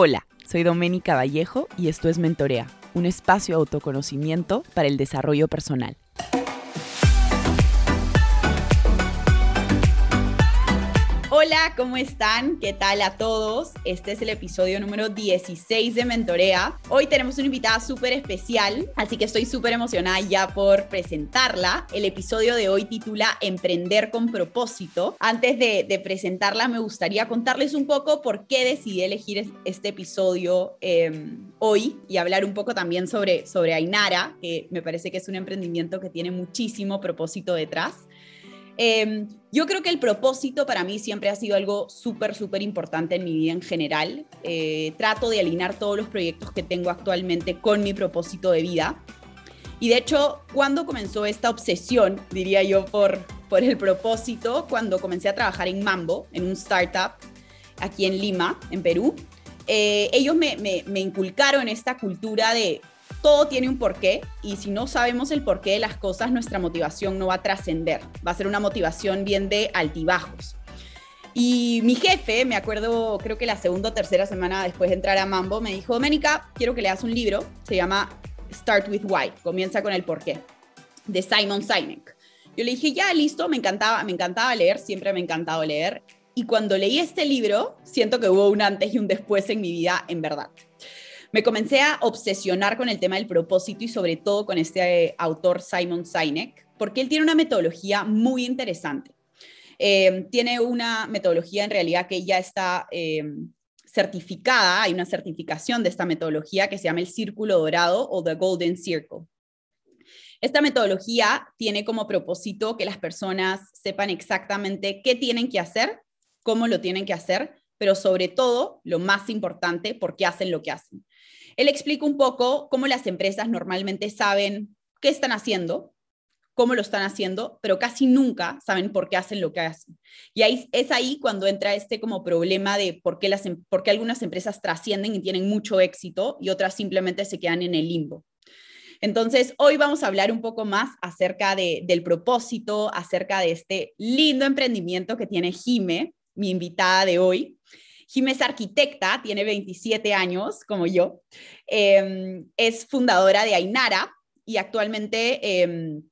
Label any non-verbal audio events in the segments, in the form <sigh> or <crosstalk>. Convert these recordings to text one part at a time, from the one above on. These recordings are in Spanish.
Hola, soy Doménica Vallejo y esto es Mentorea, un espacio de autoconocimiento para el desarrollo personal. Hola, ¿cómo están? ¿Qué tal a todos? Este es el episodio número 16 de Mentorea. Hoy tenemos una invitada súper especial, así que estoy súper emocionada ya por presentarla. El episodio de hoy titula Emprender con propósito. Antes de, presentarla, me gustaría contarles un poco por qué decidí elegir este episodio em, hoy y hablar un poco también sobre, sobre Ainara, que me parece que es un emprendimiento que tiene muchísimo propósito detrás. Em, yo creo que el propósito para mí siempre ha sido algo súper, súper importante en mi vida en general. Eh, trato de alinear todos los proyectos que tengo actualmente con mi propósito de vida. Y de hecho, cuando comenzó esta obsesión, diría yo, por, por el propósito, cuando comencé a trabajar en Mambo, en un startup aquí en Lima, en Perú, eh, ellos me, me inculcaron esta cultura de todo tiene un porqué y si no sabemos el porqué de las cosas, nuestra motivación no va a trascender. Va a ser una motivación bien de altibajos. Y mi jefe, me acuerdo, creo que la segunda o tercera semana después de entrar a Mambo, me dijo, Doménica, quiero que leas un libro, se llama Start with Why, comienza con el porqué, de Simon Sinek. Yo le dije, ya, listo, me encantaba, me encantaba leer, siempre me ha encantado leer. Y cuando leí este libro, siento que hubo un antes y un después en mi vida, en verdad me comencé a obsesionar con el tema del propósito y sobre todo con este eh, autor Simon Sinek, porque él tiene una metodología muy interesante. Eh, tiene una metodología en realidad que ya está eh, certificada, hay una certificación de esta metodología que se llama el Círculo Dorado o The Golden Circle. Esta metodología tiene como propósito que las personas sepan exactamente qué tienen que hacer, cómo lo tienen que hacer, pero sobre todo, lo más importante, por qué hacen lo que hacen. Él explica un poco cómo las empresas normalmente saben qué están haciendo, cómo lo están haciendo, pero casi nunca saben por qué hacen lo que hacen. Y es ahí cuando entra este como problema de por qué, las, em, por qué algunas empresas trascienden y tienen mucho éxito y otras simplemente se quedan en el limbo. Entonces, hoy vamos a hablar un poco más acerca de, del propósito, acerca de este lindo emprendimiento que tiene Jime, mi invitada de hoy. Jimé es arquitecta, tiene 27 años, como yo. Em, es fundadora de Ainara y actualmente em,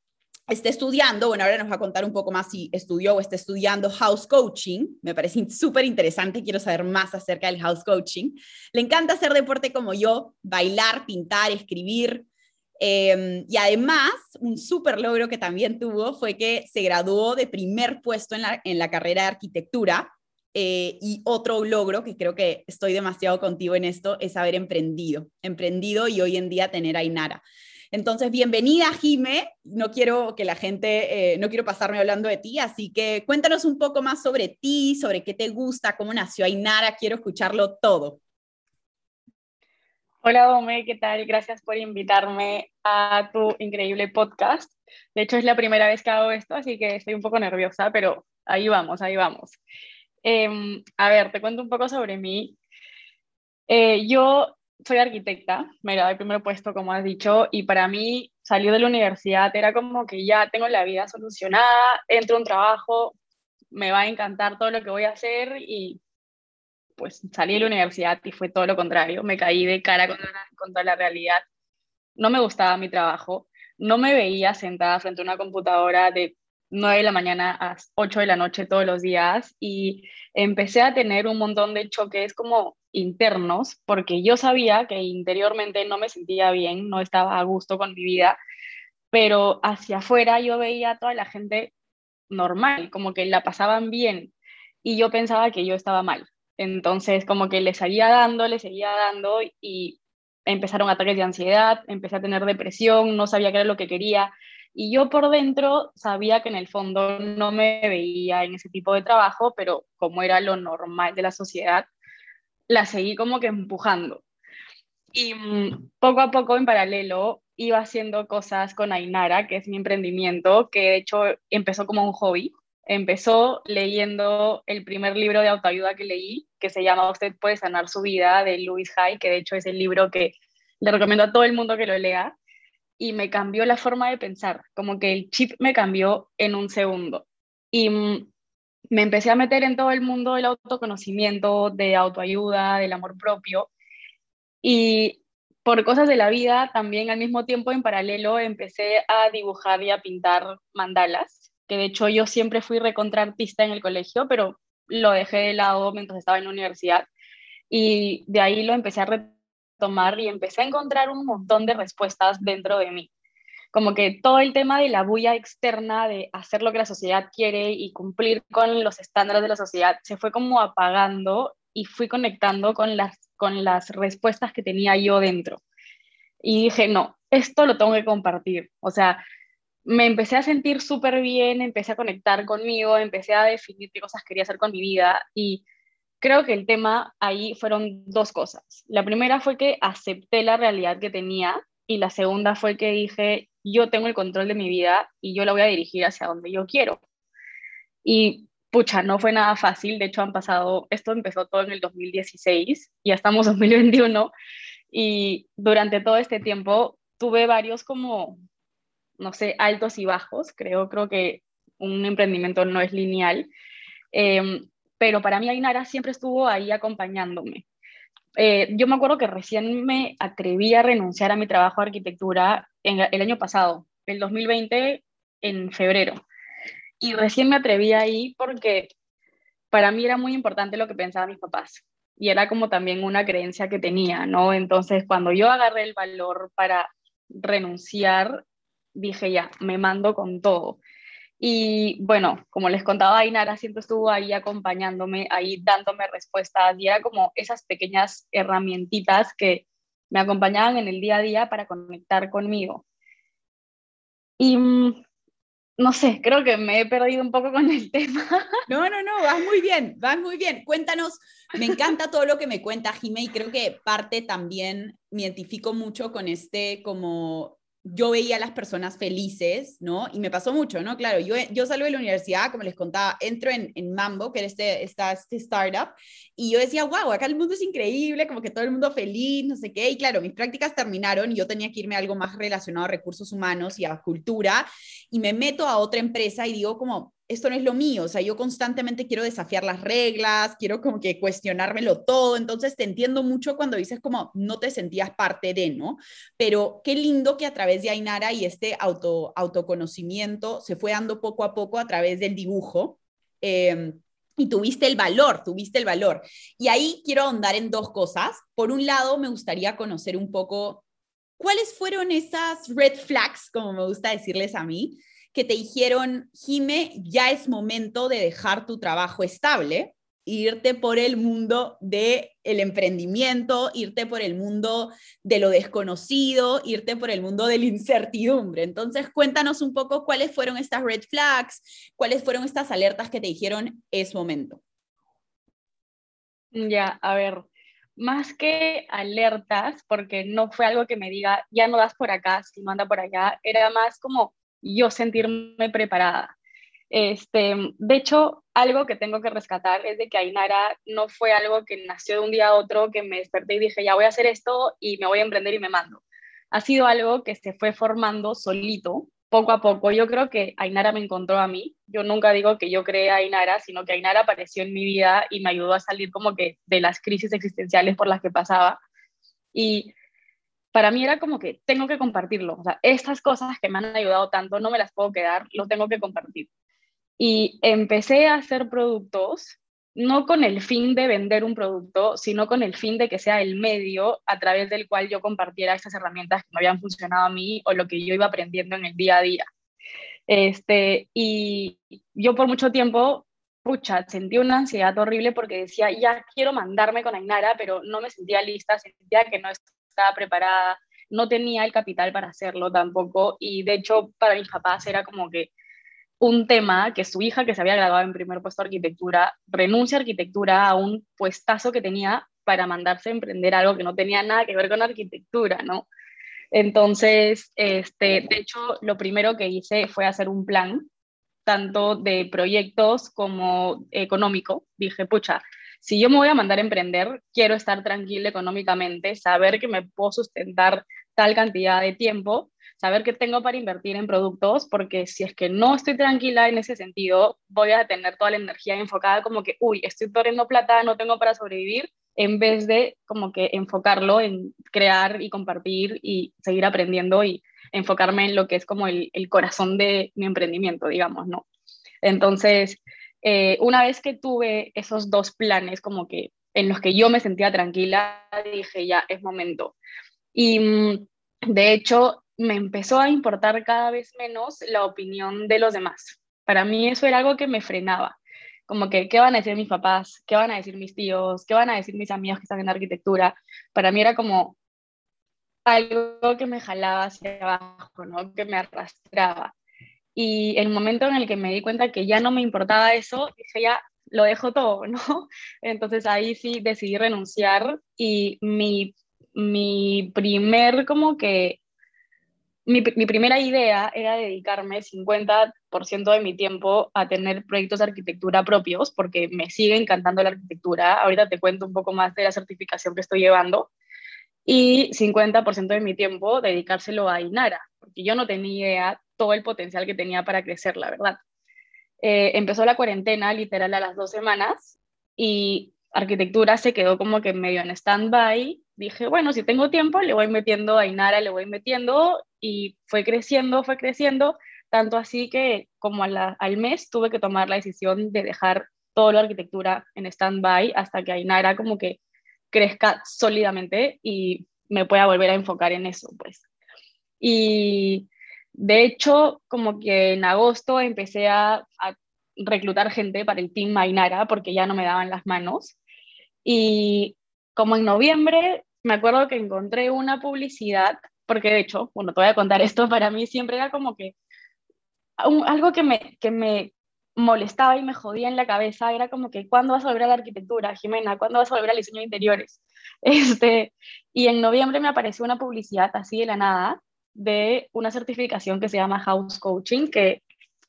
está estudiando, bueno, ahora nos va a contar un poco más si estudió o está estudiando house coaching. Me parece súper interesante, quiero saber más acerca del house coaching. Le encanta hacer deporte como yo, bailar, pintar, escribir. Em, y además, un súper logro que también tuvo fue que se graduó de primer puesto en la, en la carrera de arquitectura eh, y otro logro, que creo que estoy demasiado contigo en esto, es haber emprendido, emprendido y hoy en día tener a Inara. Entonces, bienvenida, Jime. No quiero que la gente, eh, no quiero pasarme hablando de ti, así que cuéntanos un poco más sobre ti, sobre qué te gusta, cómo nació Ainara. Quiero escucharlo todo. Hola, Dome, ¿qué tal? Gracias por invitarme a tu increíble podcast. De hecho, es la primera vez que hago esto, así que estoy un poco nerviosa, pero ahí vamos, ahí vamos. Em, a ver, te cuento un poco sobre mí. Eh, yo soy arquitecta, me gradué el primer puesto, como has dicho, y para mí salir de la universidad era como que ya tengo la vida solucionada, entro a un trabajo, me va a encantar todo lo que voy a hacer y pues salí de la universidad y fue todo lo contrario, me caí de cara contra la, contra la realidad. No me gustaba mi trabajo, no me veía sentada frente a una computadora de 9 de la mañana a 8 de la noche todos los días y empecé a tener un montón de choques como internos porque yo sabía que interiormente no me sentía bien, no estaba a gusto con mi vida, pero hacia afuera yo veía a toda la gente normal, como que la pasaban bien y yo pensaba que yo estaba mal. Entonces como que le seguía dando, le seguía dando y empezaron ataques de ansiedad, empecé a tener depresión, no sabía qué era lo que quería y yo por dentro sabía que en el fondo no me veía en ese tipo de trabajo, pero como era lo normal de la sociedad, la seguí como que empujando. Y mm, poco a poco en paralelo iba haciendo cosas con Ainara, que es mi emprendimiento, que de hecho empezó como un hobby. Empezó leyendo el primer libro de autoayuda que leí, que se llama Usted puede sanar su vida, de Louis Hay, que de hecho es el libro que le recomiendo a todo el mundo que lo lea y me cambió la forma de pensar, como que el chip me cambió en un segundo. Y mm, me empecé a meter en todo el mundo del autoconocimiento, de autoayuda, del amor propio, Y por cosas de la vida, también al mismo tiempo, en paralelo, empecé a dibujar y a pintar mandalas, que de hecho yo siempre fui recontra artista en el colegio, pero lo dejé de lado mientras estaba en la universidad. Y de ahí lo empecé a retomar y empecé a encontrar un montón de respuestas dentro de mí como que todo el tema de la bulla externa, de hacer lo que la sociedad quiere y cumplir con los estándares de la sociedad, se fue como apagando y fui conectando con las, con las respuestas que tenía yo dentro. Y dije, no, esto lo tengo que compartir. O sea, me empecé a sentir súper bien, empecé a conectar conmigo, empecé a definir qué cosas quería hacer con mi vida y creo que el tema ahí fueron dos cosas. La primera fue que acepté la realidad que tenía y la segunda fue que dije, yo tengo el control de mi vida y yo la voy a dirigir hacia donde yo quiero. Y pucha, no fue nada fácil, de hecho han pasado, esto empezó todo en el 2016, ya estamos en 2021 y durante todo este tiempo tuve varios como, no sé, altos y bajos, creo, creo que un emprendimiento no es lineal, em, pero para mí Ainara siempre estuvo ahí acompañándome. Eh, yo me acuerdo que recién me atreví a renunciar a mi trabajo de arquitectura en el año pasado, el 2020, en febrero. Y recién me atreví ahí porque para mí era muy importante lo que pensaban mis papás. Y era como también una creencia que tenía, ¿no? Entonces, cuando yo agarré el valor para renunciar, dije ya, me mando con todo. Y bueno, como les contaba, Ainara siempre estuvo ahí acompañándome, ahí dándome respuestas y como esas pequeñas herramientitas que me acompañaban en el día a día para conectar conmigo. Y mm, no sé, creo que me he perdido un poco con el <laughs> tema. No, no, no, vas muy bien, vas muy bien. Cuéntanos, me encanta todo lo que me cuenta Jime y creo que parte también, me identifico mucho con este como yo veía a las personas felices, ¿no? Y me pasó mucho, ¿no? Claro, yo, yo salgo de la universidad, como les contaba, entro en, en Mambo, que era este, esta, este startup, y yo decía, wow, acá el mundo es increíble, como que todo el mundo feliz, no sé qué, y claro, mis prácticas terminaron y yo tenía que irme a algo más relacionado a recursos humanos y a cultura, y me meto a otra empresa y digo como, esto no es lo mío, o sea, yo constantemente quiero desafiar las reglas, quiero como que cuestionármelo todo, entonces te entiendo mucho cuando dices como no te sentías parte de, ¿no? Pero qué lindo que a través de Ainara y este auto, autoconocimiento se fue dando poco a poco a través del dibujo. Em, y tuviste el valor, tuviste el valor. Y ahí quiero ahondar en dos cosas. Por un lado, me gustaría conocer un poco cuáles fueron esas red flags, como me gusta decirles a mí, que te dijeron, Jime, ya es momento de dejar tu trabajo estable, irte por el mundo del el emprendimiento, irte por el mundo de lo desconocido, irte por el mundo de la incertidumbre. Entonces, cuéntanos un poco cuáles fueron estas red flags, cuáles fueron estas alertas que te dijeron es momento. Ya, a ver, más que alertas, porque no fue algo que me diga, ya no das por acá, si no anda por allá, era más como yo sentirme preparada. Este, de hecho, algo que tengo que rescatar es de que Ainara no fue algo que nació de un día a otro, que me desperté y dije, ya voy a hacer esto y me voy a emprender y me mando. Ha sido algo que se fue formando solito, poco a poco. Yo creo que Ainara me encontró a mí. Yo nunca digo que yo creé a Ainara, sino que Ainara apareció en mi vida y me ayudó a salir como que de las crisis existenciales por las que pasaba. Y para mí era como que tengo que compartirlo. O sea, estas cosas que me han ayudado tanto no me las puedo quedar, lo tengo que compartir. Y empecé a hacer productos no con el fin de vender un producto, sino con el fin de que sea el medio a través del cual yo compartiera estas herramientas que me habían funcionado a mí o lo que yo iba aprendiendo en el día a día. Este, y yo por mucho tiempo, pucha, sentí una ansiedad horrible porque decía, ya quiero mandarme con Ainara, pero no me sentía lista, sentía que no estaba preparada, no tenía el capital para hacerlo tampoco y de hecho para mis papás era como que un tema que su hija que se había graduado en primer puesto de arquitectura renuncia a arquitectura a un puestazo que tenía para mandarse a emprender algo que no tenía nada que ver con arquitectura, ¿no? Entonces, este, de hecho, lo primero que hice fue hacer un plan, tanto de proyectos como económico. Dije, pucha, si yo me voy a mandar a emprender, quiero estar tranquila económicamente, saber que me puedo sustentar tal cantidad de tiempo, saber que tengo para invertir en productos, porque si es que no estoy tranquila en ese sentido, voy a tener toda la energía enfocada como que, uy, estoy perdiendo plata, no tengo para sobrevivir, en vez de como que enfocarlo en crear y compartir y seguir aprendiendo y enfocarme en lo que es como el, corazón de mi emprendimiento, digamos, ¿no? Entonces, eh, una vez que tuve esos dos planes como que en los que yo me sentía tranquila, dije, ya, es momento. Y mm, de hecho, me empezó a importar cada vez menos la opinión de los demás. Para mí eso era algo que me frenaba. Como que, ¿qué van a decir mis papás? ¿Qué van a decir mis tíos? ¿Qué van a decir mis amigos que están en arquitectura? Para mí era como algo que me jalaba hacia abajo, ¿no? Que me arrastraba. Y el momento en el que me di cuenta que ya no me importaba eso, dije, ya, lo dejo todo, <laughs> ¿no? Entonces ahí sí decidí renunciar y mi, mi primer como que, mi, mi primera idea era dedicarme 50% de mi tiempo a tener proyectos de arquitectura propios, porque me sigue encantando la arquitectura. Ahorita te cuento un poco más de la certificación que estoy llevando. Y 50% de mi tiempo dedicárselo a Inara, porque yo no tenía idea todo el potencial que tenía para crecer, la verdad. Eh, empezó la cuarentena literal a las dos semanas y arquitectura se quedó como que medio en stand-by. Dije, bueno, si tengo tiempo, le voy metiendo a Inara, le voy metiendo y fue creciendo, fue creciendo, tanto así que como al mes tuve que tomar la decisión de dejar toda la arquitectura en stand-by hasta que Ainara como que crezca sólidamente y me pueda volver a enfocar en eso, pues. Y de hecho, como que en agosto empecé a, reclutar gente para el Team Mainara porque ya no me daban las manos. Y como en noviembre, me acuerdo que encontré una publicidad, porque de hecho, bueno, te voy a contar esto, para mí siempre era como que algo que me, que me molestaba y me jodía en la cabeza era como que, ¿cuándo vas a volver a la arquitectura, Jimena? ¿Cuándo vas a volver al diseño de interiores? <laughs> Este, y en noviembre me apareció una publicidad así de la nada de una certificación que se llama House Coaching, que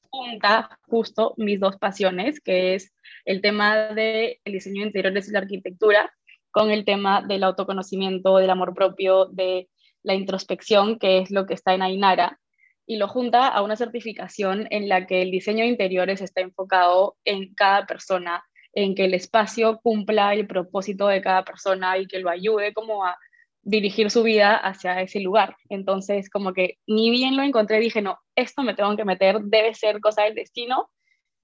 junta justo mis dos pasiones, que es el tema del diseño de interiores y la arquitectura, con el tema del autoconocimiento, del amor propio, de la introspección, que es lo que está en Ainara, y lo junta a una certificación en la que el diseño de interiores está enfocado en cada persona, en que el espacio cumpla el propósito de cada persona y que lo ayude como a dirigir su vida hacia ese lugar. Entonces, como que ni bien lo encontré, dije, no, esto me tengo que meter, debe ser cosa del destino.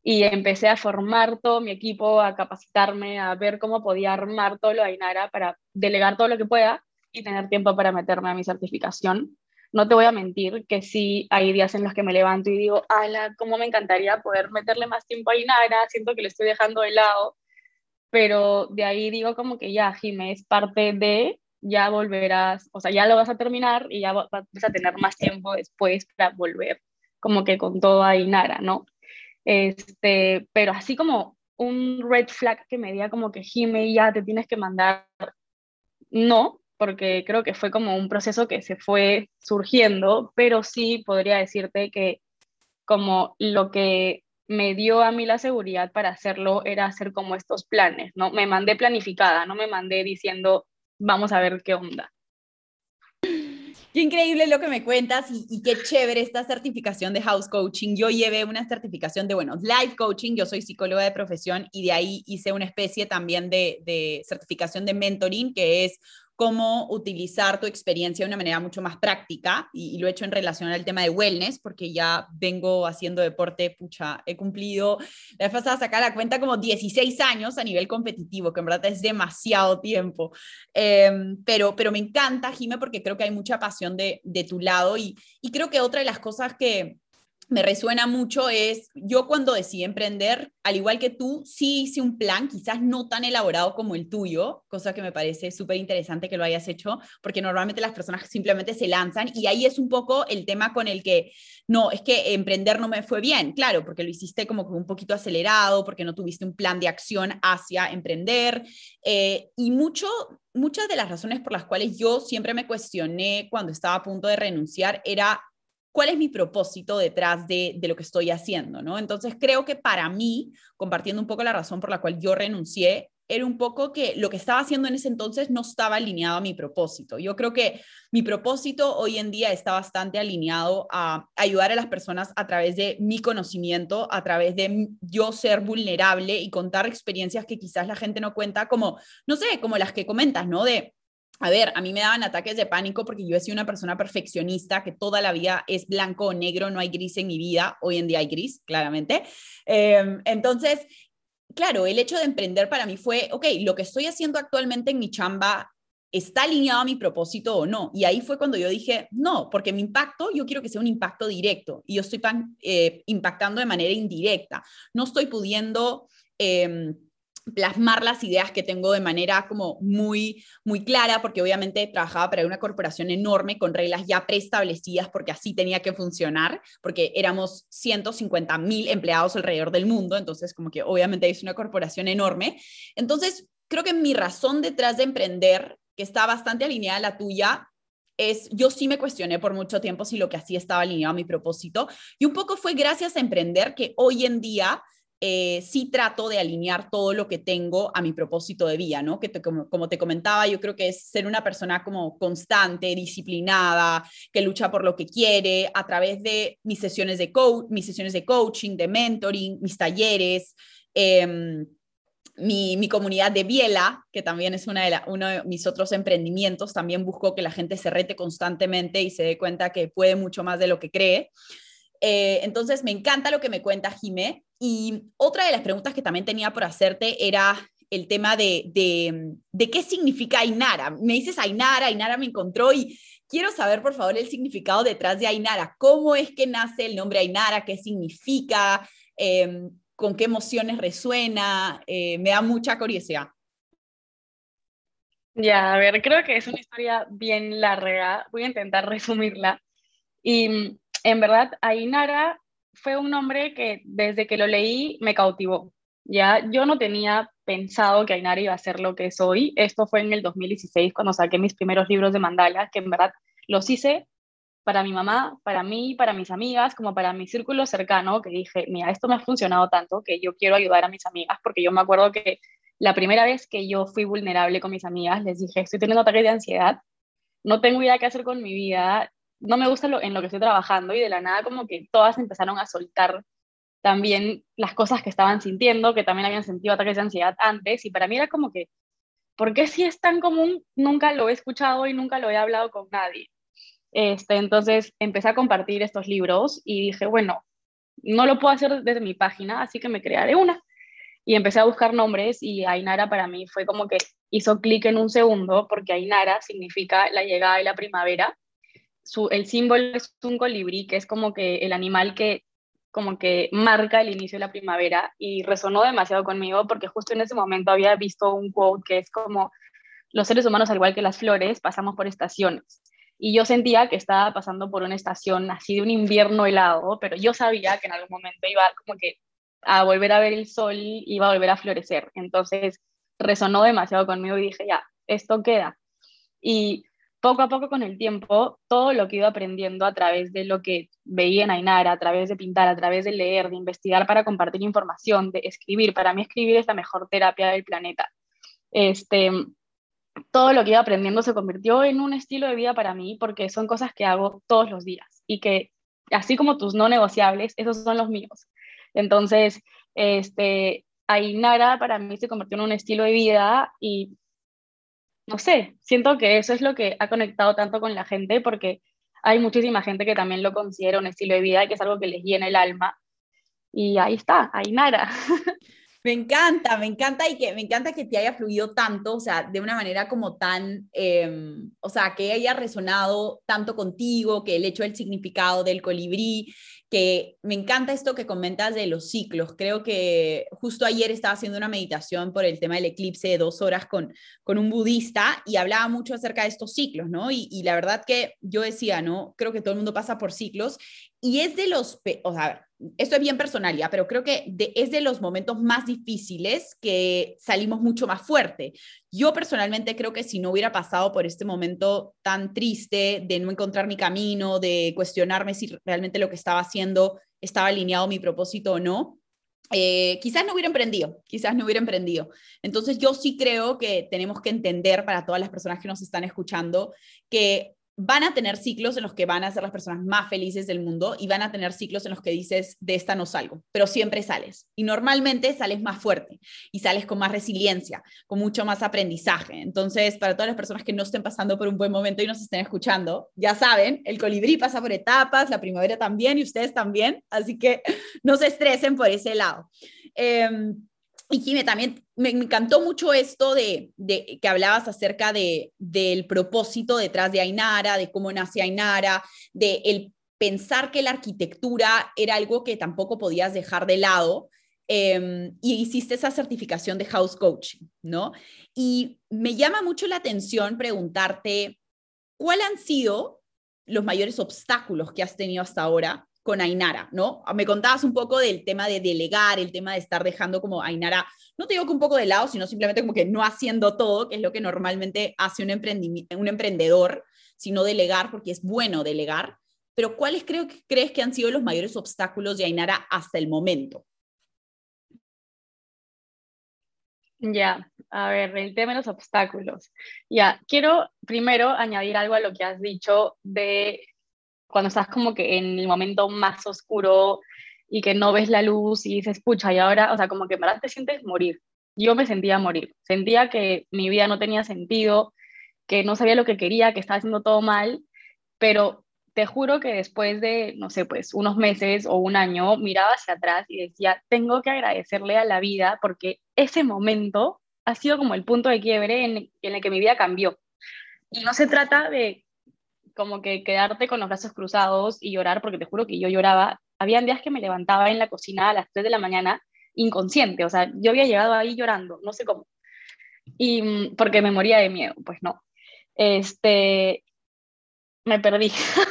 Y empecé a formar todo mi equipo, a capacitarme, a ver cómo podía armar todo lo de Ainara para delegar todo lo que pueda y tener tiempo para meterme a mi certificación. No te voy a mentir que sí hay días en los que me levanto y digo, ala, cómo me encantaría poder meterle más tiempo a Ainara, siento que le estoy dejando de lado. Pero de ahí digo como que ya, Jimé, es parte de ya volverás, o sea, ya lo vas a terminar y ya vas a tener más tiempo después para volver como que con todo a Inara, ¿no? Este, pero así como un red flag que me diga como que Jime ya te tienes que mandar, no, porque creo que fue como un proceso que se fue surgiendo, pero sí podría decirte que como lo que me dio a mí la seguridad para hacerlo era hacer como estos planes, ¿no? Me mandé planificada, no me mandé diciendo, vamos a ver qué onda. Qué increíble lo que me cuentas y, qué chévere esta certificación de house coaching. Yo llevé una certificación de, bueno, life coaching, yo soy psicóloga de profesión y de ahí hice una especie también de, de certificación de mentoring, que es cómo utilizar tu experiencia de una manera mucho más práctica y, lo he hecho en relación al tema de wellness, porque ya vengo haciendo deporte, pucha, he cumplido, la vez pasada sacar la cuenta como 16 años a nivel competitivo, que en verdad es demasiado tiempo, em, pero, pero me encanta, Jime, porque creo que hay mucha pasión de, de tu lado y, y creo que otra de las cosas que, me resuena mucho es, yo cuando decidí emprender, al igual que tú, sí hice un plan, quizás no tan elaborado como el tuyo, cosa que me parece súper interesante que lo hayas hecho, porque normalmente las personas simplemente se lanzan y ahí es un poco el tema con el que, no, es que emprender no me fue bien, claro, porque lo hiciste como un poquito acelerado, porque no tuviste un plan de acción hacia emprender eh, y mucho, muchas de las razones por las cuales yo siempre me cuestioné cuando estaba a punto de renunciar era cuál es mi propósito detrás de, lo que estoy haciendo, ¿no? Entonces creo que para mí, compartiendo un poco la razón por la cual yo renuncié, era un poco que lo que estaba haciendo en ese entonces no estaba alineado a mi propósito. Yo creo que mi propósito hoy en día está bastante alineado a ayudar a las personas a través de mi conocimiento, a través de yo ser vulnerable y contar experiencias que quizás la gente no cuenta, como, no sé, como las que comentas, ¿no? De a ver, a mí me daban ataques de pánico porque yo he sido una persona perfeccionista que toda la vida es blanco o negro, no hay gris en mi vida. Hoy en día hay gris, claramente. Em, entonces, claro, el hecho de emprender para mí fue, ok, lo que estoy haciendo actualmente en mi chamba está alineado a mi propósito o no. Y ahí fue cuando yo dije, no, porque mi impacto, yo quiero que sea un impacto directo y yo estoy eh, impactando de manera indirecta. No estoy pudiendo... Em, plasmar las ideas que tengo de manera como muy, muy clara, porque obviamente trabajaba para una corporación enorme con reglas ya preestablecidas, porque así tenía que funcionar, porque éramos 150 mil empleados alrededor del mundo, entonces como que obviamente es una corporación enorme. Entonces, creo que mi razón detrás de emprender, que está bastante alineada a la tuya, es, yo sí me cuestioné por mucho tiempo si lo que hacía estaba alineado a mi propósito, y un poco fue gracias a emprender que hoy en día eh, sí trato de alinear todo lo que tengo a mi propósito de vida, ¿no? Que como, te comentaba, yo creo que es ser una persona como constante, disciplinada, que lucha por lo que quiere a través de mis sesiones de, coach, mis sesiones de coaching, de mentoring, mis talleres. Em, mi, comunidad de Biela, que también es una uno de mis otros emprendimientos, también busco que la gente se rete constantemente y se dé cuenta que puede mucho más de lo que cree. Eh, entonces, me encanta lo que me cuenta Jimé. Y otra de las preguntas que también tenía por hacerte era el tema de, de, qué significa Ainara. Me dices Ainara, Ainara me encontró y quiero saber, por favor, el significado detrás de Ainara. ¿Cómo es que nace el nombre Ainara? ¿Qué significa? Em, ¿Con qué emociones resuena? Eh, me da mucha curiosidad. Ya, a ver, creo que es una historia bien larga. Voy a intentar resumirla. Y en verdad, Ainara fue un nombre que desde que lo leí me cautivó. Ya, yo no tenía pensado que Ainara iba a ser lo que es hoy. Esto fue en el 2016 cuando saqué mis primeros libros de mandala, que en verdad los hice para mi mamá, para mí, para mis amigas, como para mi círculo cercano, que dije, mira, esto me ha funcionado tanto que yo quiero ayudar a mis amigas, porque yo me acuerdo que la primera vez que yo fui vulnerable con mis amigas, les dije, estoy teniendo ataques de ansiedad, no tengo idea qué hacer con mi vida, no me gusta lo, en lo que estoy trabajando y de la nada como que todas empezaron a soltar también las cosas que estaban sintiendo, que también habían sentido ataques de ansiedad antes y para mí era como que, ¿por qué si es tan común? Nunca lo he escuchado y nunca lo he hablado con nadie. Este, entonces empecé a compartir estos libros y dije, bueno, no lo puedo hacer desde mi página, así que me crearé una. Y empecé a buscar nombres y Ainara para mí fue como que hizo clic en un segundo porque Ainara significa la llegada de la primavera el símbolo es un colibrí, que es como que el animal que como que marca el inicio de la primavera y resonó demasiado conmigo porque justo en ese momento había visto un quote que es como los seres humanos al igual que las flores pasamos por estaciones y yo sentía que estaba pasando por una estación así de un invierno helado, pero yo sabía que en algún momento iba como que a volver a ver el sol, iba a volver a florecer. Entonces resonó demasiado conmigo y dije, ya, esto queda. Y poco a poco con el tiempo, todo lo que iba aprendiendo a través de lo que veía en Ainara, a través de pintar, a través de leer, de investigar para compartir información, de escribir. Para mí escribir es la mejor terapia del planeta. Este, todo lo que iba aprendiendo se convirtió en un estilo de vida para mí porque son cosas que hago todos los días y que, así como tus no negociables, esos son los míos. Entonces, este, Ainara para mí se convirtió en un estilo de vida y no sé, siento que eso es lo que ha conectado tanto con la gente porque hay muchísima gente que también lo considera un estilo de vida y que es algo que les llena el alma. Y ahí está, ahí nada. <laughs> Me encanta, me encanta y que me encanta que te haya fluido tanto, o sea, de una manera como tan, em, o sea, que haya resonado tanto contigo, que el hecho del significado del colibrí, que me encanta esto que comentas de los ciclos. Creo que justo ayer estaba haciendo una meditación por el tema del eclipse de dos horas con, con un budista y hablaba mucho acerca de estos ciclos, ¿no? Y, y la verdad que yo decía, ¿no? Creo que todo el mundo pasa por ciclos y es de los, o sea, esto es bien personal ya, pero creo que es de los momentos más difíciles que salimos mucho más fuerte. Yo personalmente creo que si no hubiera pasado por este momento tan triste de no encontrar mi camino, de cuestionarme si realmente lo que estaba haciendo estaba alineado a mi propósito o no, eh, quizás no hubiera emprendido, quizás no hubiera emprendido. Entonces yo sí creo que tenemos que entender para todas las personas que nos están escuchando que van a tener ciclos en los que van a ser las personas más felices del mundo y van a tener ciclos en los que dices, de esta no salgo, pero siempre sales. Y normalmente sales más fuerte y sales con más resiliencia, con mucho más aprendizaje. Entonces, para todas las personas que no estén pasando por un buen momento y nos estén escuchando, ya saben, el colibrí pasa por etapas, la primavera también y ustedes también, así que <laughs> no se estresen por ese lado. Eh, y Jimé, también me, encantó mucho esto de, que hablabas acerca de, del propósito detrás de Ainara, de cómo nace Ainara, de el pensar que la arquitectura era algo que tampoco podías dejar de lado. Em, y hiciste esa certificación de house coaching, ¿no? Y me llama mucho la atención preguntarte, ¿cuáles han sido los mayores obstáculos que has tenido hasta ahora con Ainara, ¿no? Me contabas un poco del tema de delegar, el tema de estar dejando como Ainara, no te digo que un poco de lado, sino simplemente como que no haciendo todo, que es lo que normalmente hace un, un emprendedor, sino delegar, porque es bueno delegar. Pero ¿cuáles crees que han sido los mayores obstáculos de Ainara hasta el momento? Ya, a ver, el tema de los obstáculos. Ya, quiero primero añadir algo a lo que has dicho de cuando estás como que en el momento más oscuro y que no ves la luz y dices, pucha, y ahora, o sea, como que en verdad te sientes morir. Yo me sentía morir, sentía que mi vida no tenía sentido, que no sabía lo que quería, que estaba haciendo todo mal, pero te juro que después de, no sé, pues unos meses o un año, miraba hacia atrás y decía, tengo que agradecerle a la vida porque ese momento ha sido como el punto de quiebre en, en el que mi vida cambió. Y no se trata de como que quedarte con los brazos cruzados y llorar, porque te juro que yo lloraba. Habían días que me levantaba en la cocina a las 3 de la mañana inconsciente, o sea, yo había llegado ahí llorando, no sé cómo. Y mm, porque me moría de miedo, pues no. Este, me perdí. <laughs>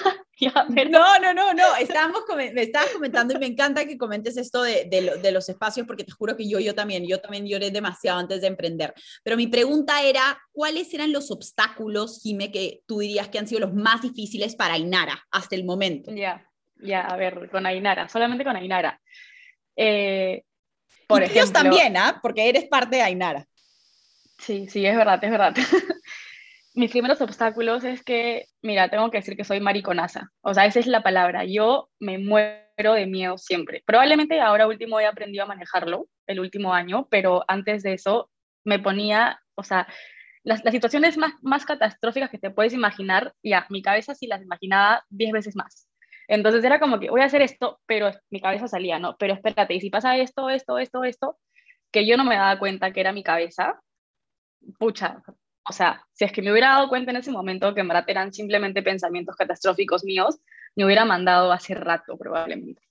<laughs> no, no, no, no, estábamos me estabas comentando y me encanta que comentes esto de, de, los espacios porque te juro que yo, yo también, yo también lloré demasiado antes de emprender. Pero mi pregunta era, ¿cuáles eran los obstáculos, Jime, que tú dirías que han sido los más difíciles para Ainara hasta el momento? Ya, ya, a ver, con Ainara, solamente con Ainara. Eh, por y también, ¿ah? Porque eres parte de Ainara. Sí, sí, es verdad, es verdad. <laughs> mis primeros obstáculos es que, mira, tengo que decir que soy mariconaza. O sea, esa es la palabra. Yo me muero de miedo siempre. Probablemente ahora último he aprendido a manejarlo, el último año, pero antes de eso me ponía, o sea, las, las situaciones más, más catastróficas que te puedes imaginar, ya, mi cabeza sí las imaginaba diez veces más. Entonces era como que voy a hacer esto, pero mi cabeza salía, ¿no? Pero espérate, y si pasa esto, esto, esto, esto, que yo no me daba cuenta que era mi cabeza, pucha, o sea, si es que me hubiera dado cuenta en ese momento que en verdad eran simplemente pensamientos catastróficos míos, me hubiera mandado hace rato probablemente.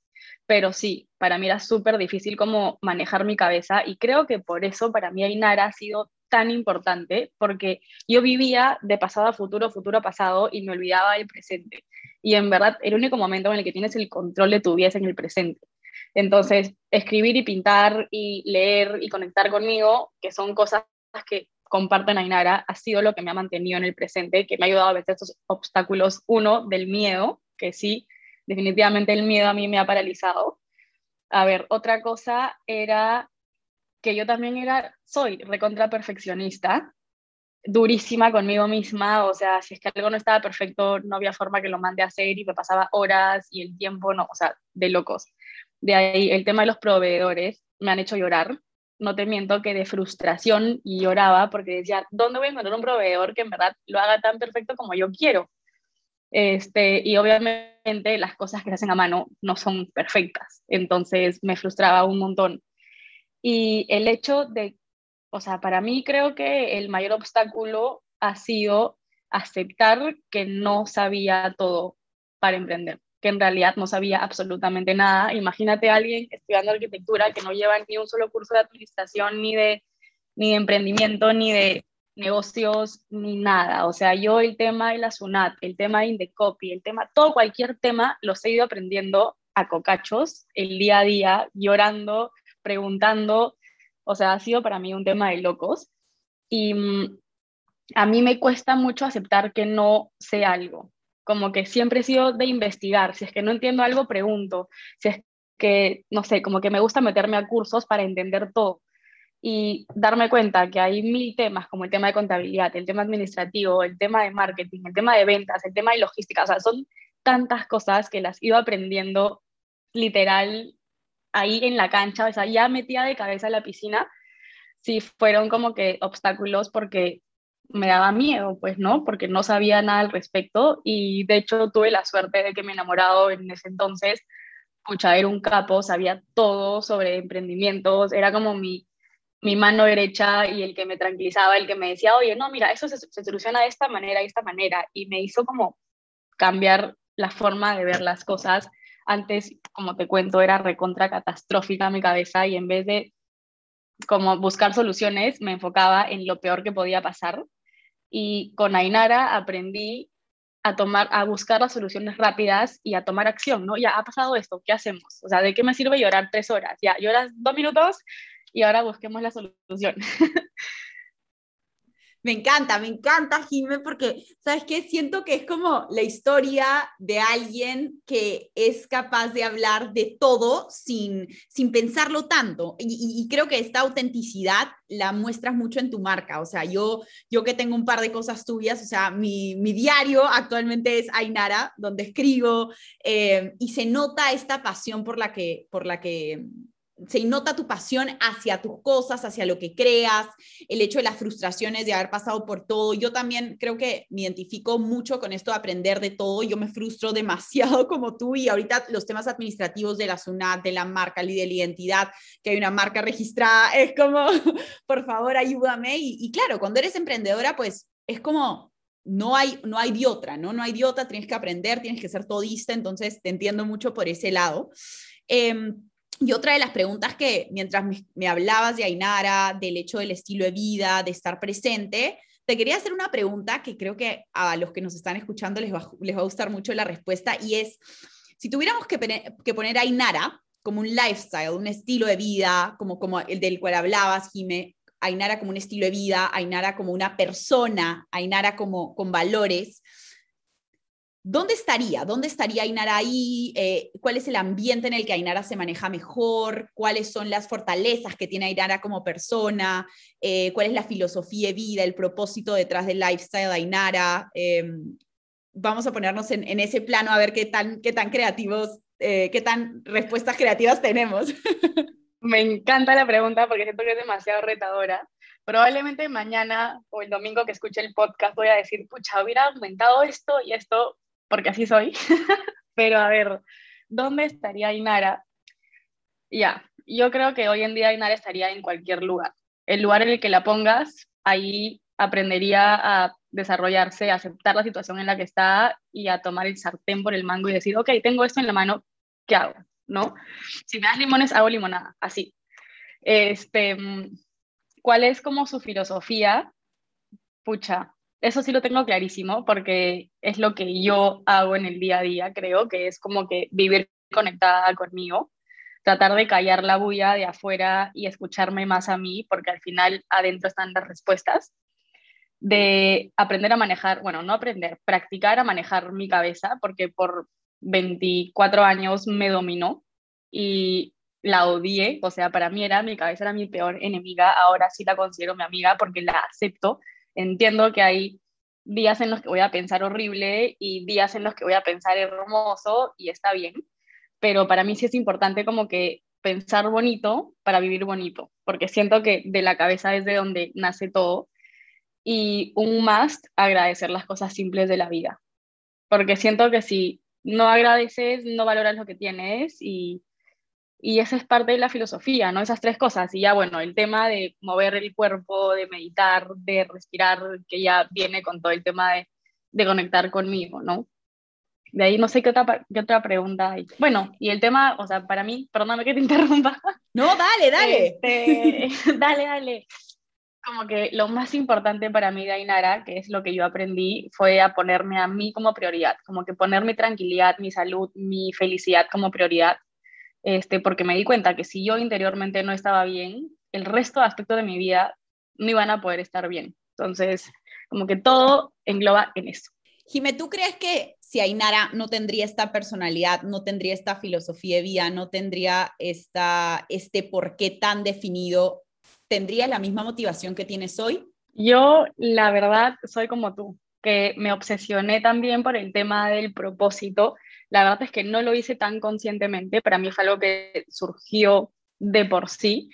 Pero sí, para mí era súper difícil como manejar mi cabeza y creo que por eso para mí Ainara ha sido tan importante, porque yo vivía de pasado a futuro, futuro a pasado y me olvidaba del presente. Y en verdad, el único momento en el que tienes el control de tu vida es en el presente. Entonces, escribir y pintar y leer y conectar conmigo, que son cosas que comparten Ainara ha sido lo que me ha mantenido en el presente, que me ha ayudado a vencer estos obstáculos. Uno, del miedo, que sí, definitivamente el miedo a mí me ha paralizado. A ver, otra cosa era que yo también era, soy recontra perfeccionista, durísima conmigo misma, o sea, si es que algo no estaba perfecto, no había forma que lo mande a hacer y me pasaba horas y el tiempo, no, o sea, de locos. De ahí el tema de los proveedores me han hecho llorar, no te miento que de frustración y lloraba porque decía, ¿dónde voy a encontrar un proveedor que en verdad lo haga tan perfecto como yo quiero? Este, y obviamente las cosas que se hacen a mano no son perfectas, entonces me frustraba un montón. Y el hecho de, o sea, para mí creo que el mayor obstáculo ha sido aceptar que no sabía todo para emprender que en realidad no sabía absolutamente nada. Imagínate a alguien estudiando arquitectura que no lleva ni un solo curso de administración, ni de, ni de emprendimiento, ni de negocios, ni nada. O sea, yo el tema de la SUNAT, el tema de Indecopy, el tema, todo cualquier tema, los he ido aprendiendo a cocachos, el día a día, llorando, preguntando. O sea, ha sido para mí un tema de locos. Y mm, a mí me cuesta mucho aceptar que no sé algo como que siempre he sido de investigar, si es que no entiendo algo, pregunto, si es que, no sé, como que me gusta meterme a cursos para entender todo y darme cuenta que hay mil temas, como el tema de contabilidad, el tema administrativo, el tema de marketing, el tema de ventas, el tema de logística, o sea, son tantas cosas que las iba aprendiendo literal ahí en la cancha, o sea, ya metía de cabeza en la piscina, sí fueron como que obstáculos porque me daba miedo, pues, ¿no? Porque no sabía nada al respecto y de hecho tuve la suerte de que mi enamorado en ese entonces, pucha, era un capo, sabía todo sobre emprendimientos, era como mi, mi mano derecha y el que me tranquilizaba, el que me decía, oye, no, mira, eso se, se soluciona de esta manera, de esta manera, y me hizo como cambiar la forma de ver las cosas. Antes, como te cuento, era recontra catastrófica mi cabeza y en vez de como buscar soluciones, me enfocaba en lo peor que podía pasar. Y con Ainara aprendí a tomar, a buscar las soluciones rápidas y a tomar acción, ¿no? Ya ha pasado esto, ¿qué hacemos? O sea, ¿de qué me sirve llorar tres horas? Ya, lloras dos minutos y ahora busquemos la solución. <laughs> Me encanta, me encanta, Jimé, porque, ¿sabes qué? Siento que es como la historia de alguien que es capaz de hablar de todo sin, sin pensarlo tanto. Y, creo que esta autenticidad la muestras mucho en tu marca. O sea, yo, yo que tengo un par de cosas tuyas, o sea, mi, mi diario actualmente es Ainara, donde escribo, eh, y se nota esta pasión por la que, por la que se nota tu pasión hacia tus cosas, hacia lo que creas, el hecho de las frustraciones de haber pasado por todo. Yo también creo que me identifico mucho con esto de aprender de todo. Yo me frustro <laughs> demasiado como tú y ahorita los temas administrativos de la SUNAT, de la marca y de la identidad, que hay una marca registrada, <laughs> es como, por favor, ayúdame. Y, claro, cuando eres emprendedora, pues es como no hay, no hay de otra, ¿no? No hay de otra, tienes que aprender, tienes que ser todista, entonces te entiendo mucho por ese lado. Eh, y otra de las preguntas que mientras me, hablabas de Ainara, del hecho del estilo de vida, de estar presente, te quería hacer una pregunta que creo que a los que nos están escuchando les va, les va a gustar mucho la respuesta y es, si tuviéramos que, que poner a Ainara como un lifestyle, un estilo de vida, como, como el del cual hablabas, Jime, Ainara como un estilo de vida, Ainara como una persona, Ainara como con valores, ¿Dónde estaría? ¿Dónde estaría Ainara ahí? Eh, ¿Cuál es el ambiente en el que Ainara se maneja mejor? ¿Cuáles son las fortalezas que tiene Ainara como persona? Eh, ¿Cuál es la filosofía de vida, el propósito detrás del lifestyle de Ainara? Em, vamos a ponernos en, ese plano a ver qué tan, qué tan creativos, eh, qué tan respuestas creativas tenemos. <laughs> Me encanta la pregunta porque siento que es demasiado retadora. Probablemente mañana o el domingo que escuche el podcast voy a decir, pucha, hubiera aumentado esto y esto porque así soy. <laughs> Pero a ver, ¿dónde estaría Ainara? Ya, yo creo que hoy en día Ainara estaría en cualquier lugar. El lugar en el que la pongas, ahí aprendería a desarrollarse, a aceptar la situación en la que está y a tomar el sartén por el mango y decir, ok, tengo esto en la mano, ¿qué hago? ¿No? Si me das limones, hago limonada, así. Este, ¿Cuál es como su filosofía? Pucha, eso sí lo tengo clarísimo porque es lo que yo hago en el día a día, creo, que es como que vivir conectada conmigo, tratar de callar la bulla de afuera y escucharme más a mí, porque al final adentro están las respuestas, de aprender a manejar, bueno, no aprender, practicar a manejar mi cabeza, porque por 24 años me dominó y la odié, o sea, para mí era mi cabeza era mi peor enemiga, ahora sí la considero mi amiga porque la acepto entiendo que hay días en los que voy a pensar horrible y días en los que voy a pensar hermoso y está bien, pero para mí sí es importante como que pensar bonito para vivir bonito, porque siento que de la cabeza es de donde nace todo y un must agradecer las cosas simples de la vida, porque siento que si no agradeces, no valoras lo que tienes y y esa es parte de la filosofía, ¿no? Esas tres cosas. Y ya, bueno, el tema de mover el cuerpo, de meditar, de respirar, que ya viene con todo el tema de, de conectar conmigo, ¿no? De ahí no sé qué otra, qué otra pregunta hay. Bueno, y el tema, o sea, para mí, perdóname que te <laughs> interrumpa. No, dale, dale. Este, <laughs> dale, dale. Como que lo más importante para mí de Ainara, que es lo que yo aprendí, fue a ponerme a mí como prioridad, como que poner mi tranquilidad, mi salud, mi felicidad como prioridad este, porque me di cuenta que si yo interiormente no estaba bien, el resto de aspectos de mi vida no iban a poder estar bien. Entonces, como que todo engloba en eso. Jime, ¿tú crees que si Ainara no tendría esta personalidad, no tendría esta filosofía de vida, no tendría esta, este por qué tan definido, ¿tendría la misma motivación que tienes hoy? Yo, la verdad, soy como tú, que me obsesioné también por el tema del propósito. La verdad es que no lo hice tan conscientemente, para mí fue algo que surgió de por sí,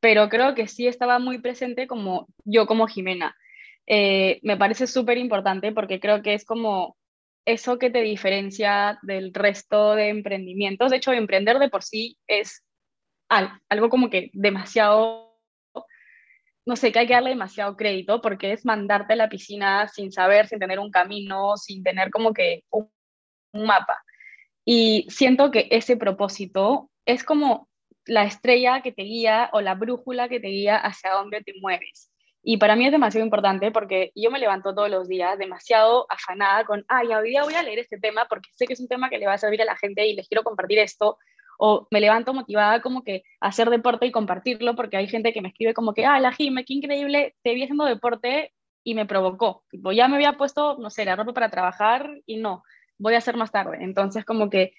pero creo que sí estaba muy presente como yo como Jimena. Eh, me parece súper importante porque creo que es como eso que te diferencia del resto de emprendimientos. De hecho, emprender de por sí es algo como que demasiado, no sé, que hay que darle demasiado crédito porque es mandarte a la piscina sin saber, sin tener un camino, sin tener como que un, un mapa. Y siento que ese propósito es como la estrella que te guía o la brújula que te guía hacia dónde te mueves. Y para mí es demasiado importante porque yo me levanto todos los días demasiado afanada con, ay, hoy día voy a leer este tema porque sé que es un tema que le va a servir a la gente y les quiero compartir esto. O me levanto motivada como que a hacer deporte y compartirlo porque hay gente que me escribe como que, ah, la Jime, qué increíble, te vi haciendo deporte y me provocó. Tipo, ya me había puesto, no sé, la ropa para trabajar y no, voy a hacer más tarde. Entonces, como que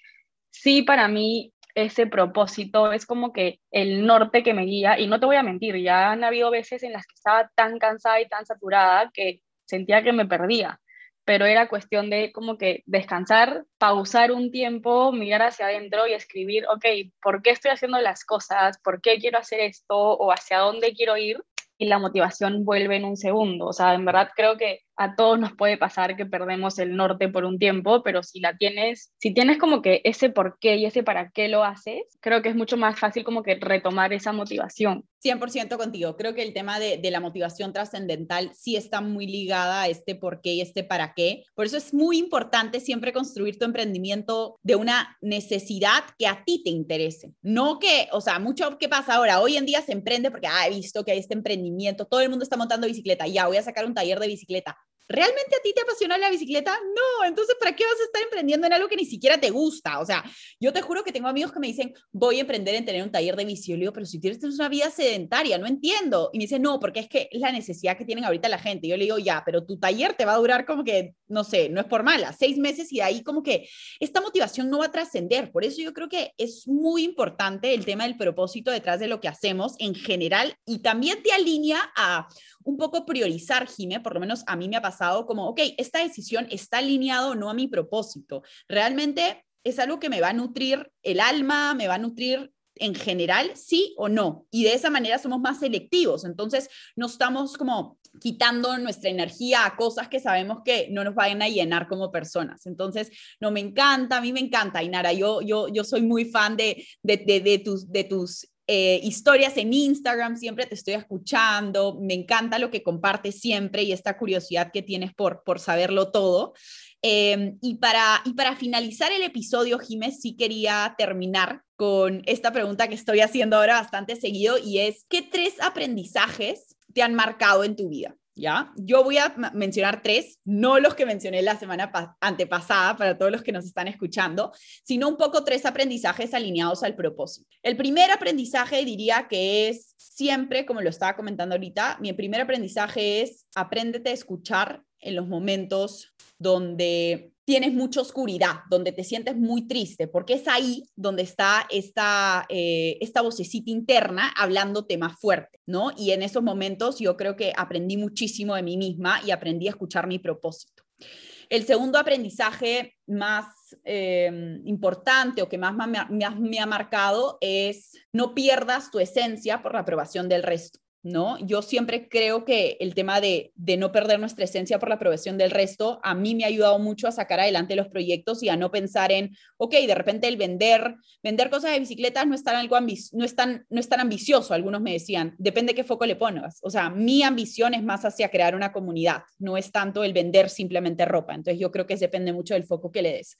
sí, para mí ese propósito es como que el norte que me guía y no te voy a mentir, ya han habido veces en las que estaba tan cansada y tan saturada que sentía que me perdía, pero era cuestión de como que descansar, pausar un tiempo, mirar hacia adentro y escribir, ok, ¿por qué estoy haciendo las cosas? ¿Por qué quiero hacer esto? ¿O hacia dónde quiero ir? y la motivación vuelve en un segundo. O sea, en verdad creo que a todos nos puede pasar que perdemos el norte por un tiempo, pero si la tienes, si tienes como que ese por qué y ese para qué lo haces, creo que es mucho más fácil como que retomar esa motivación. 100% contigo. Creo que el tema de, de la motivación trascendental sí está muy ligada a este por qué y este para qué. Por eso es muy importante siempre construir tu emprendimiento de una necesidad que a ti te interese. No que, o sea, mucho que pasa ahora. Hoy en día se emprende porque ah, he visto que hay este emprendimiento, todo el mundo está montando bicicleta, ya voy a sacar un taller de bicicleta. ¿Realmente a ti te apasiona la bicicleta? No, entonces, ¿para qué vas a estar emprendiendo en algo que ni siquiera te gusta? O sea, yo te juro que tengo amigos que me dicen, voy a emprender en tener un taller de bici. Yo digo, pero si tienes una vida sedentaria, no entiendo. Y me dicen, no, porque es que es la necesidad que tienen ahorita la gente. Yo le digo, ya, pero tu taller te va a durar como que, no sé, no es por mala, seis meses y de ahí como que esta motivación no va a trascender. Por eso yo creo que es muy importante el tema del propósito detrás de lo que hacemos en general y también te alinea a un poco priorizar, Jime, por lo menos a mí me ha pasado como, ok, esta decisión está alineado no a mi propósito. Realmente es algo que me va a nutrir el alma, me va a nutrir en general, sí o no. Y de esa manera somos más selectivos. Entonces, no estamos como quitando nuestra energía a cosas que sabemos que no nos vayan a llenar como personas. Entonces, no me encanta, a mí me encanta, Inara. Yo, yo, yo soy muy fan de, de, tus, de tus eh, historias en Instagram, siempre te estoy escuchando, me encanta lo que compartes siempre y esta curiosidad que tienes por, por saberlo todo. Em, y, para, y para finalizar el episodio, Jiménez, sí quería terminar con esta pregunta que estoy haciendo ahora bastante seguido y es, ¿qué tres aprendizajes te han marcado en tu vida? ¿ya? Yo voy a mencionar tres, no los que mencioné la semana antepasada para todos los que nos están escuchando, sino un poco tres aprendizajes alineados al propósito. El primer aprendizaje diría que es siempre, como lo estaba comentando ahorita, mi primer aprendizaje es apréndete a escuchar en los momentos donde tienes mucha oscuridad, donde te sientes muy triste, porque es ahí donde está esta, eh, esta vocecita interna hablándote más fuerte, ¿no? Y en esos momentos yo creo que aprendí muchísimo de mí misma y aprendí a escuchar mi propósito. El segundo aprendizaje más eh, importante o que más me ha marcado es no pierdas tu esencia por la aprobación del resto. ¿No? Yo siempre creo que el tema de, no perder nuestra esencia por la aprobación del resto, a mí me ha ayudado mucho a sacar adelante los proyectos y a no pensar en, ok, de repente el vender, vender cosas de bicicletas no es tan, algo no es no es tan ambicioso, algunos me decían, depende qué foco le pongas. O sea, mi ambición es más hacia crear una comunidad, no es tanto el vender simplemente ropa. Entonces yo creo que depende mucho del foco que le des.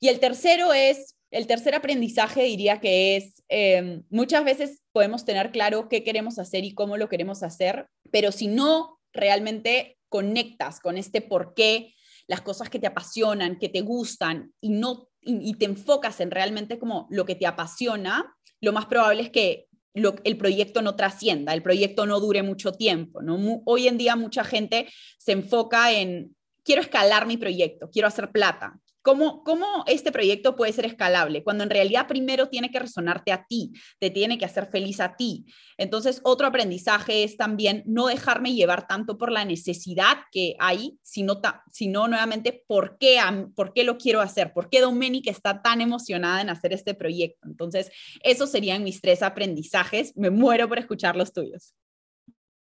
Y el tercero es el tercer aprendizaje diría que es, em, muchas veces podemos tener claro qué queremos hacer y cómo lo queremos hacer, pero si no realmente conectas con este por qué, las cosas que te apasionan, que te gustan y, no, y, te enfocas en realmente como lo que te apasiona, lo más probable es que el proyecto no trascienda, el proyecto no dure mucho tiempo. hoy en día mucha gente se enfoca en, quiero escalar mi proyecto, quiero hacer plata, ¿Cómo, ¿Cómo este proyecto puede ser escalable? Cuando en realidad primero tiene que resonarte a ti, te tiene que hacer feliz a ti. Entonces, otro aprendizaje es también no dejarme llevar tanto por la necesidad que hay, sino, sino nuevamente por qué, por qué lo quiero hacer, por qué Dominique está tan emocionada en hacer este proyecto. Entonces, esos serían mis tres aprendizajes. Me muero por escuchar los tuyos.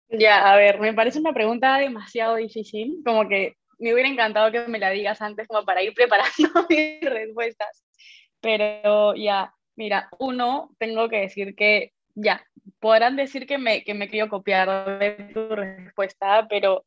Ya, a ver, me parece una pregunta demasiado difícil, como que me hubiera encantado que me la digas antes como para ir preparando <laughs> mis respuestas. Pero ya, mira, uno, tengo que decir que ya, podrán decir que me, que me quiero copiar de tu respuesta, pero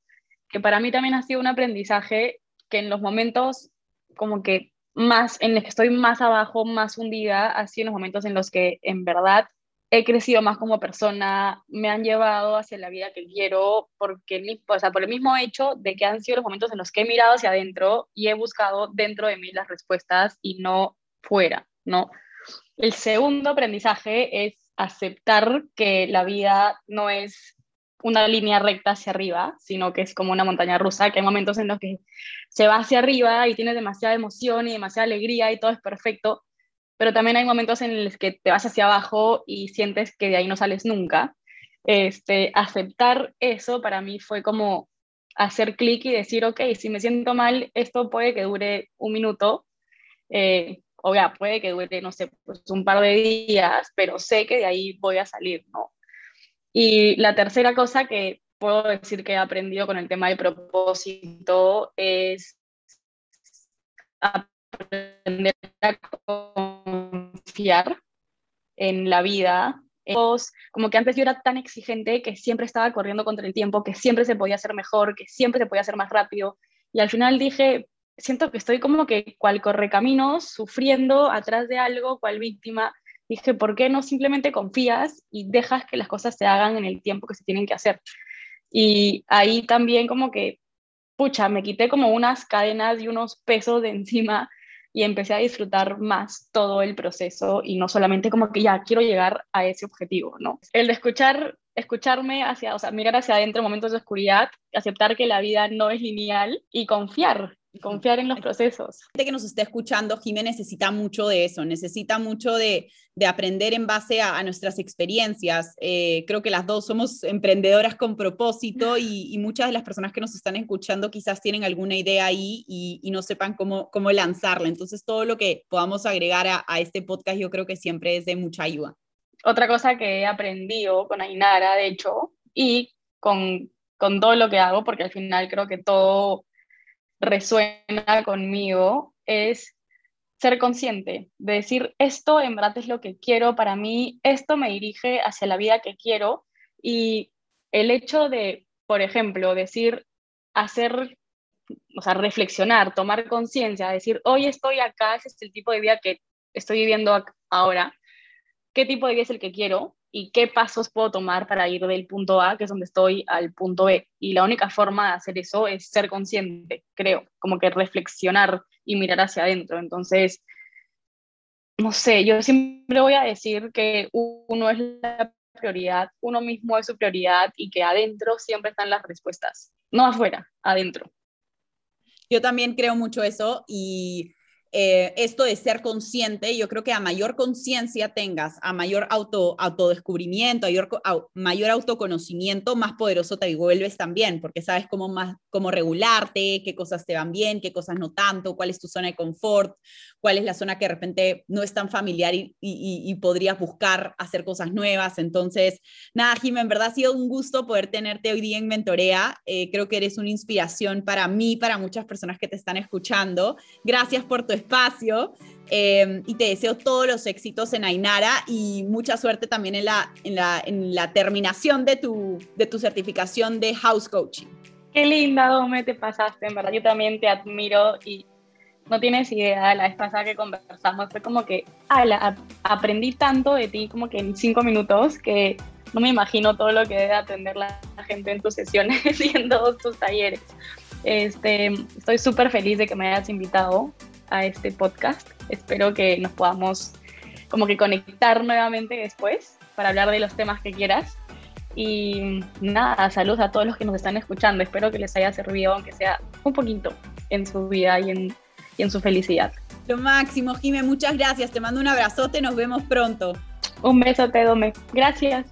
que para mí también ha sido un aprendizaje que en los momentos como que más, en los que estoy más abajo, más hundida, ha sido en los momentos en los que en verdad he crecido más como persona, me han llevado hacia la vida que quiero, porque, sea, por el mismo hecho de que han sido los momentos en los que he mirado hacia adentro y he buscado dentro de mí las respuestas y no fuera, ¿no? El segundo aprendizaje es aceptar que la vida no es una línea recta hacia arriba, sino que es como una montaña rusa, que hay momentos en los que se va hacia arriba y tienes demasiada emoción y demasiada alegría y todo es perfecto, pero también hay momentos en los que te vas hacia abajo y sientes que de ahí no sales nunca. Este, aceptar eso para mí fue como hacer clic y decir, ok, si me siento mal, esto puede que dure un minuto, eh, o ya, puede que dure, no sé, pues un par de días, pero sé que de ahí voy a salir, ¿no? Y la tercera cosa que puedo decir que he aprendido con el tema del propósito es aprender a en la vida. Como que antes yo era tan exigente que siempre estaba corriendo contra el tiempo, que siempre se podía hacer mejor, que siempre se podía hacer más rápido. Y al final dije, siento que estoy como que cual caminos, sufriendo atrás de algo, cual víctima. Dije, ¿por qué no simplemente confías y dejas que las cosas se hagan en el tiempo que se tienen que hacer? Y ahí también como que, pucha, me quité como unas cadenas y unos pesos de encima y empecé a disfrutar más todo el proceso y no solamente como que ya quiero llegar a ese objetivo, ¿no? El de escuchar, escucharme hacia, o sea, mirar hacia adentro en momentos de oscuridad, aceptar que la vida no es lineal y confiar confiar en los procesos. La gente que nos está escuchando, Jimé, necesita mucho de eso, necesita mucho de, aprender en base a, nuestras experiencias. Eh, creo que las dos somos emprendedoras con propósito y, muchas de las personas que nos están escuchando quizás tienen alguna idea ahí y, no sepan cómo, cómo lanzarla. Entonces, todo lo que podamos agregar a, a este podcast yo creo que siempre es de mucha ayuda. Otra cosa que he aprendido con Ainara, de hecho, y con, con todo lo que hago, porque al final creo que todo resuena conmigo es ser consciente, de decir, esto en verdad es lo que quiero para mí, esto me dirige hacia la vida que quiero y el hecho de, por ejemplo, decir, hacer, o sea, reflexionar, tomar conciencia, decir, hoy estoy acá, ese es el tipo de vida que estoy viviendo ahora, ¿qué tipo de vida es el que quiero? Y qué pasos puedo tomar para ir del punto A, que es donde estoy, al punto B. Y la única forma de hacer eso es ser consciente, creo, como que reflexionar y mirar hacia adentro. Entonces, no sé, yo siempre voy a decir que uno es la prioridad, uno mismo es su prioridad y que adentro siempre están las respuestas, no afuera, adentro. Yo también creo mucho eso y eh, esto de ser consciente, yo creo que a mayor conciencia tengas, a mayor auto, autodescubrimiento, a mayor, autoconocimiento, más poderoso te vuelves también, porque sabes cómo, más, cómo regularte, qué cosas te van bien, qué cosas no tanto, cuál es tu zona de confort, cuál es la zona que de repente no es tan familiar y, y, podrías buscar hacer cosas nuevas. Entonces, nada, Jim, en verdad ha sido un gusto poder tenerte hoy día en Mentorea. Eh, creo que eres una inspiración para mí, para muchas personas que te están escuchando. Gracias por tu espacio eh, y te deseo todos los éxitos en Ainara y mucha suerte también en la, en la, en la terminación de tu, de tu certificación de House Coaching. Qué linda, Dome, te pasaste, en verdad. Yo también te admiro y no tienes idea, la vez pasada que conversamos fue como que, ala, aprendí tanto de ti como que en cinco minutos que no me imagino todo lo que debe atender la gente en tus sesiones <laughs> y en todos tus talleres. Este, estoy súper feliz de que me hayas invitado a este podcast. Espero que nos podamos como que conectar nuevamente después para hablar de los temas que quieras. Y nada, saludos a todos los que nos están escuchando. Espero que les haya servido, aunque sea un poquito, en su vida y en, y en su felicidad. Lo máximo, Jime, muchas gracias. Te mando un abrazote, nos vemos pronto. Un beso, te Dome. Gracias.